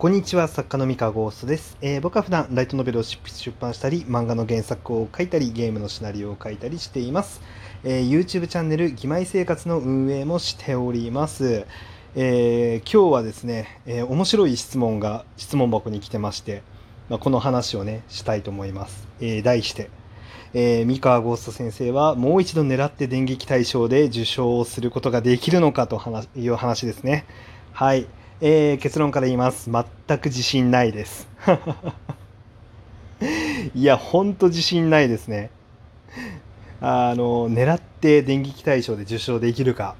こんにちは、作家の三河ゴーストです、えー僕は普段ライトノベルを出出版したり、漫画の原作を書いたり、ゲームのシナリオを書いたりしています。えー YouTube チャンネル、義妹生活の運営もしております。えー今日はですね、えー面白い質問が質問箱に来てまして、まあ、この話をね、したいと思います。え題して、えー三河ゴースト先生はもう一度狙って電撃大賞で受賞をすることができるのかという話ですね。はい。えー結論から言います。全く自信ないです。いや、ほんと自信ないですね。あの、狙って電撃大賞で受賞できるか。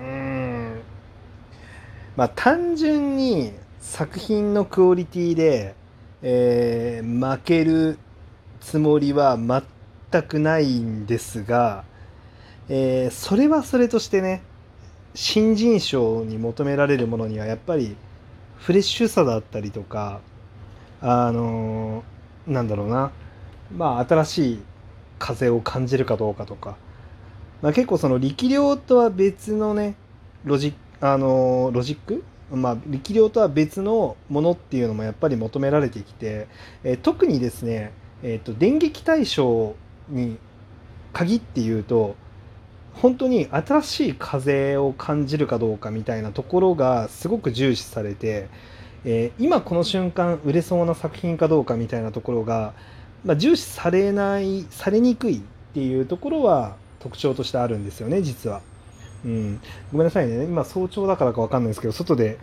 うん。まあ、単純に作品のクオリティで、えー負けるつもりは全くないんですが、えーそれはそれとしてね、新人賞に求められるものにはやっぱりフレッシュさだったりとかあのーなんだろうな。まあ新しい風を感じるかどうかとか、まあ、結構その力量とは別のねロジあのロジック？まあ力量とは別のものっていうのもやっぱり求められてきて、えー特にですね、えー、と電撃対象に限って言うと本当に新しい風を感じるかどうかみたいなところがすごく重視されて、えー今この瞬間売れそうな作品かどうかみたいなところが、まあ、重視されないされにくいっていうところは特徴としてあるんですよね実は。うん、ごめんなさいね。今早朝だからかわかんないですけど外で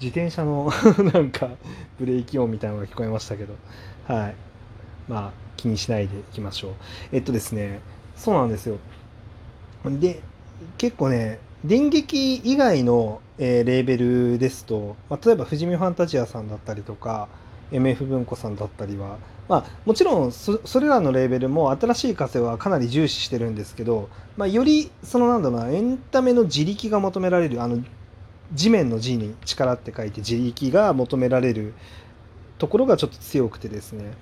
自転車の なんかブレーキ音みたいなのが聞こえましたけど。はい。まあ気にしないでいきましょう。えっとですね。そうなんですよ。で結構ね電撃以外の、えーレーベルですと、まあ、例えば富士見ファンタジアさんだったりとか MF 文庫さんだったりは、まあ、もちろんそそれらのレーベルも新しい風はかなり重視してるんですけど、まあ、よりそのなんだろうなエンタメの自力が求められるあの地面の字に力って書いて自力が求められるところがちょっと強くてですね。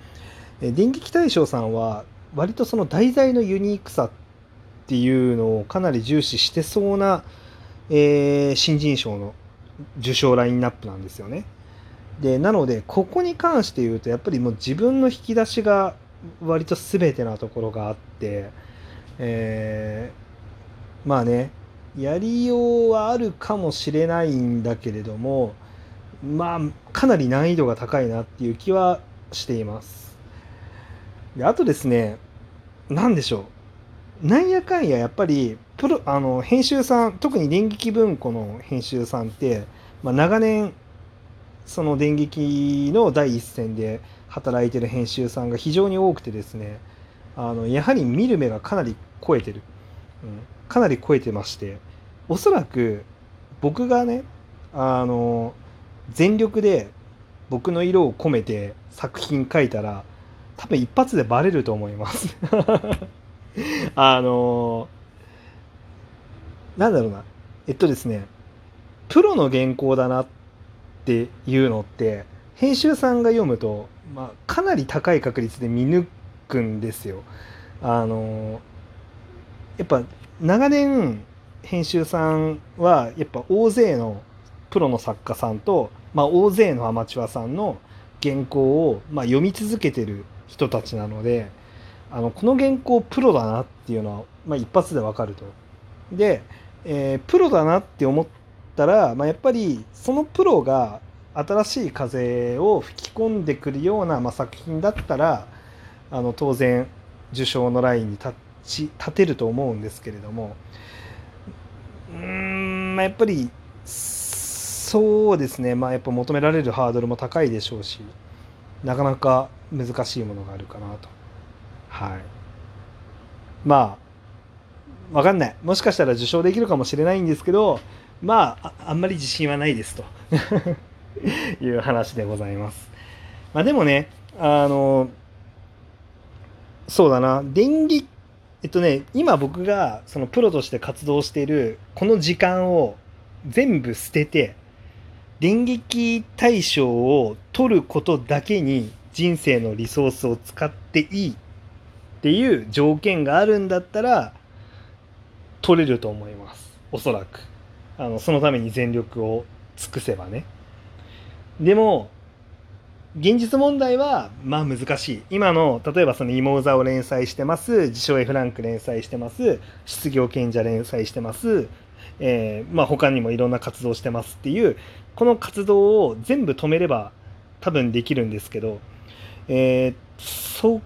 え電撃大将さんは割とその題材のユニークさっていうのをかなり重視してそうな、えー新人賞の受賞ラインナップなんですよね。でなのでここに関して言うとやっぱりもう自分の引き出しが割と全てなところがあって、えーまあねやりようはあるかもしれないんだけれどもまあかなり難易度が高いなっていう気はしています。であとですね何でしょうなんやかんややっぱりプロあの編集さん特に電撃文庫の編集さんって、まあ、長年その電撃の第一線で働いてる編集さんが非常に多くてですねあのやはり見る目がかなり超えてる、うん、かなり超えてましておそらく僕がねあの全力で僕の色を込めて作品書いたら多分一発でバレると思います。あのなんだろうなえっとですねプロの原稿だなっていうのって編集さんが読むと、まあ、かなり高い確率で見抜くんですよ。あのやっぱ長年編集さんはやっぱ大勢のプロの作家さんと、まあ、大勢のアマチュアさんの原稿を、まあ、読み続けてる人たちなのであのこの原稿プロだなっていうのは、まあ、一発でわかると。で、えープロだなって思ったら、まあ、やっぱりそのプロが新しい風を吹き込んでくるような、まあ、作品だったらあの当然受賞のラインに立ち立てると思うんですけれどもうん、まあ、やっぱりそうですね、まあ、やっぱ求められるハードルも高いでしょうしなかなか難しいものがあるかなと。はい。まあ、わかんない。もしかしたら受賞できるかもしれないんですけど、まあ、あんまり自信はないですと いう話でございます。まあでもね、あの、そうだな、電撃、えっとね、今僕がそのプロとして活動しているこの時間を全部捨てて、電撃対象を取ることだけに人生のリソースを使っていいっていう条件があるんだったら取れると思います。おそらく。あのそのために全力を尽くせばね。でも現実問題はまあ難しい。今の例えばその芋座を連載してます自称 F ランク連載してます失業賢者連載してますえー、まあ、他にもいろんな活動してますっていうこの活動を全部止めれば多分できるんですけど、えー、そ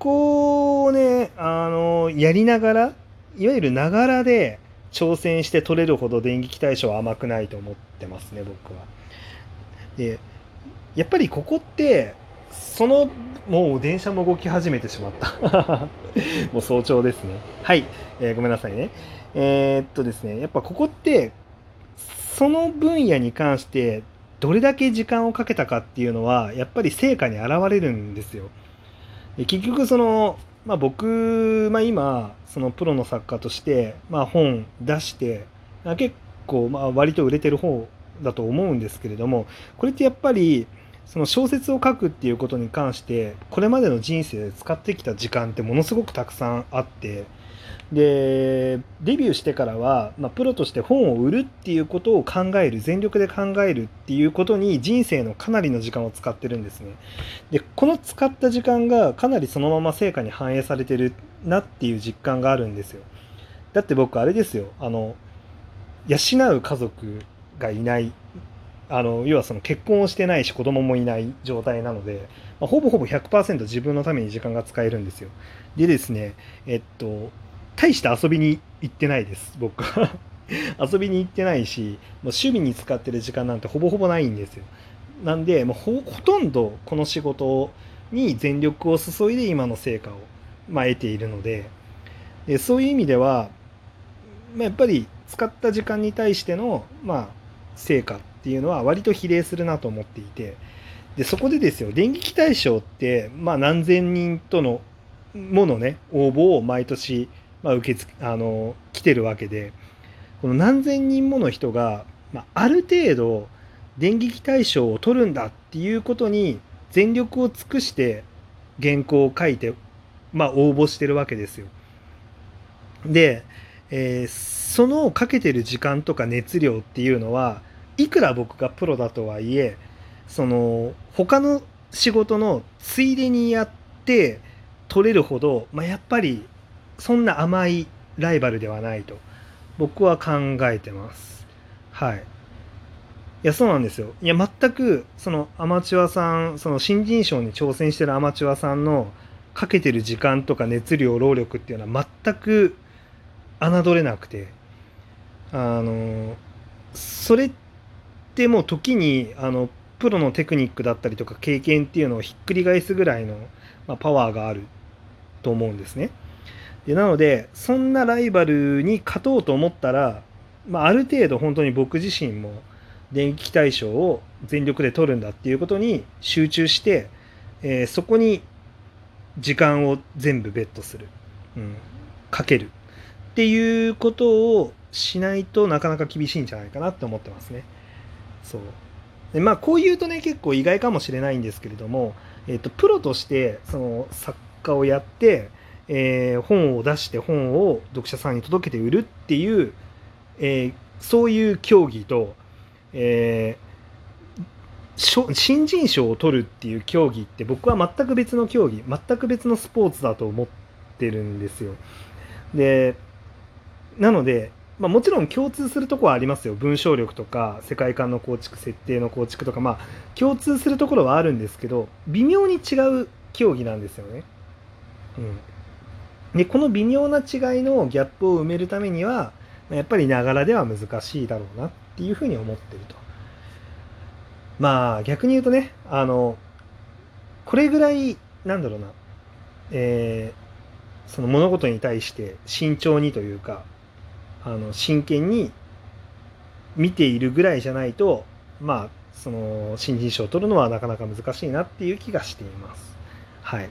こをねあのやりながらいわゆるながらで挑戦して取れるほど電撃対象は甘くないと思ってますね僕は。でやっぱりここってそのもう電車も動き始めてしまった。もう早朝ですね。はい、えー、ごめんなさいね。えー、っとですねやっぱここってその分野に関してどれだけ時間をかけたかっていうのはやっぱり成果に現れるんですよ結局そのまあ、僕、まあ、今そのプロの作家として、まあ、本出して結構まあ割と売れてる方だと思うんですけれどもこれってやっぱりその小説を書くっていうことに関してこれまでの人生で使ってきた時間ってものすごくたくさんあってでデビューしてからは、まあ、プロとして本を売るっていうことを考える全力で考えるっていうことに人生のかなりの時間を使ってるんですね。でこの使った時間がかなりそのまま成果に反映されてるなっていう実感があるんですよ。だって僕あれですよ。あの養う家族がいないあの要はその結婚をしてないし子供もいない状態なので、まあ、ほぼほぼ100%自分のために時間が使えるんですよ。でですね、えっと、大して遊びに行ってないです、僕は。遊びに行ってないし、もう趣味に使ってる時間なんてほぼほぼないんですよ。なんで、もうほとんどこの仕事に全力を注いで今の成果を、まあ、得ているのでで、そういう意味では、まあ、やっぱり使った時間に対しての、まあ、成果っっていうのは割と比例するなと思っていてでそこでですよ電撃大賞って、まあ、何千人とのものね応募を毎年、まあ、受けつあの来てるわけでこの何千人もの人が、まあ、ある程度電撃大賞を取るんだっていうことに全力を尽くして原稿を書いて、まあ、応募してるわけですよ。で、えー、そのかけてる時間とか熱量っていうのはいくら僕がプロだとはいえその他の仕事のついでにやって取れるほど、まあ、やっぱりそんな甘いライバルではないと僕は考えてます。はい。いや、そうなんですよ。いや、全く、そのアマチュアさん、その新人賞に挑戦してるアマチュアさんのかけてる時間とか熱量、労力っていうのは全く侮れなくて、あの、それってってもう時にあのプロのテクニックだったりとか経験っていうのをひっくり返すぐらいの、まあ、パワーがあると思うんですね。でなのでそんなライバルに勝とうと思ったら、まあ、ある程度本当に僕自身も電気対象を全力で取るんだっていうことに集中して、えー、そこに時間を全部ベットする、うん、かけるっていうことをしないとなかなか厳しいんじゃないかなって思ってますね。そうでまあこう言うとね結構意外かもしれないんですけれども、えーと、プロとしてその作家をやって、えー、本を出して本を読者さんに届けて売るっていう、えー、そういう競技と、えー、新人賞を取るっていう競技って僕は全く別の競技全く別のスポーツだと思ってるんですよ。でなのでまあ、もちろん共通するとこはありますよ文章力とか世界観の構築設定の構築とかまあ共通するところはあるんですけど微妙に違う競技なんですよね。うん、でこの微妙な違いのギャップを埋めるためにはやっぱりながらでは難しいだろうなっていうふうに思ってると。まあ逆に言うとねあのこれぐらいなんだろうな、えー、その物事に対して慎重にというかあの真剣に見ているぐらいじゃないとまあその新人賞を取るのはなかなか難しいなっていう気がしています。はい。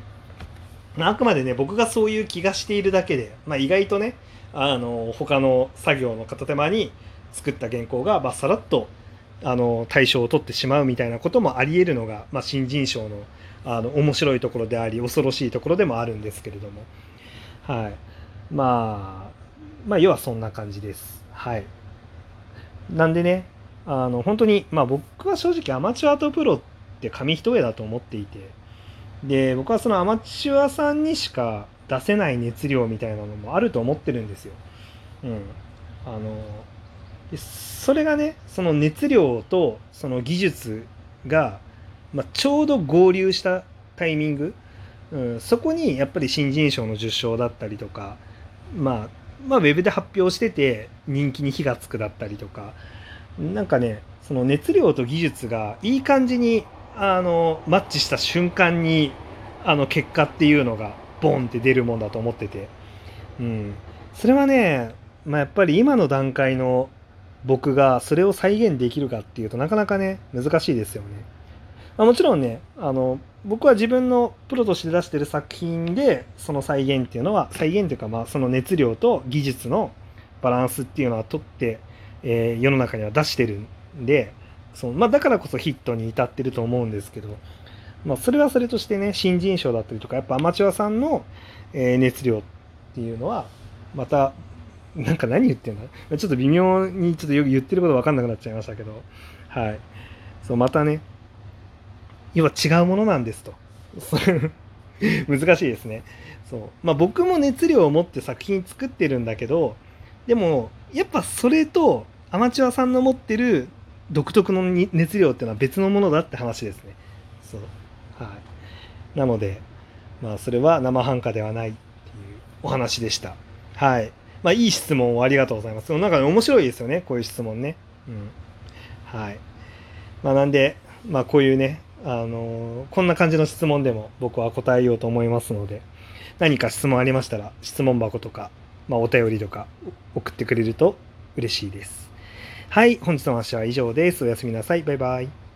あくまでね僕がそういう気がしているだけで、まあ、意外とねあの他の作業の片手間に作った原稿がバッサラッとあの対象を取ってしまうみたいなこともありえるのが、まあ、新人賞のあの面白いところであり恐ろしいところでもあるんですけれども、はい、まあまあ要はそんな感じです。はい。なんでね、あの本当にまあ僕は正直アマチュアとプロって紙一重だと思っていてで僕はそのアマチュアさんにしか出せない熱量みたいなのもあると思ってるんですよ。うん、あのそれがねその熱量とその技術が、まあ、ちょうど合流したタイミング、うん、そこにやっぱり新人賞の受賞だったりとか、まあ、まあウェブで発表してて人気に火がつくだったりとか。なんかねその熱量と技術がいい感じにあのマッチした瞬間にあの結果っていうのがボンって出るもんだと思ってて、うん、それはね、まあ、やっぱり今の段階の僕がそれを再現できるかっていうとなかなかね難しいですよね。まあ、もちろんねあの僕は自分のプロとして出してる作品でその再現っていうのは再現というかまあその熱量と技術のバランスっていうのは取って、えー、世の中には出してるんでその、まあ、だからこそヒットに至ってると思うんですけど、まあ、それはそれとしてね新人賞だったりとかやっぱアマチュアさんの、えー、熱量っていうのはまたなんか何言ってんだちょっと微妙にちょっとよく言ってること分かんなくなっちゃいましたけどはい。そうまたね要は違うものなんですと。難しいですね。そう。まあ僕も熱量を持って作品作ってるんだけどでもやっぱそれとアマチュアさんの持ってる独特の熱量っていうのは別のものだって話ですね。そう。はい。なのでまあそれは生半可ではないっていうお話でした。はい。まあいい質問をありがとうございます。なんか面白いですよね。こういう質問ね。うん。はい。まあなんでまあこういうねあのこんな感じの質問でも僕は答えようと思いますので何か質問ありましたら質問箱とか、まあ、お便りとか送ってくれると嬉しいです。はい、本日の話は以上です。おやすみなさい。バイバイ。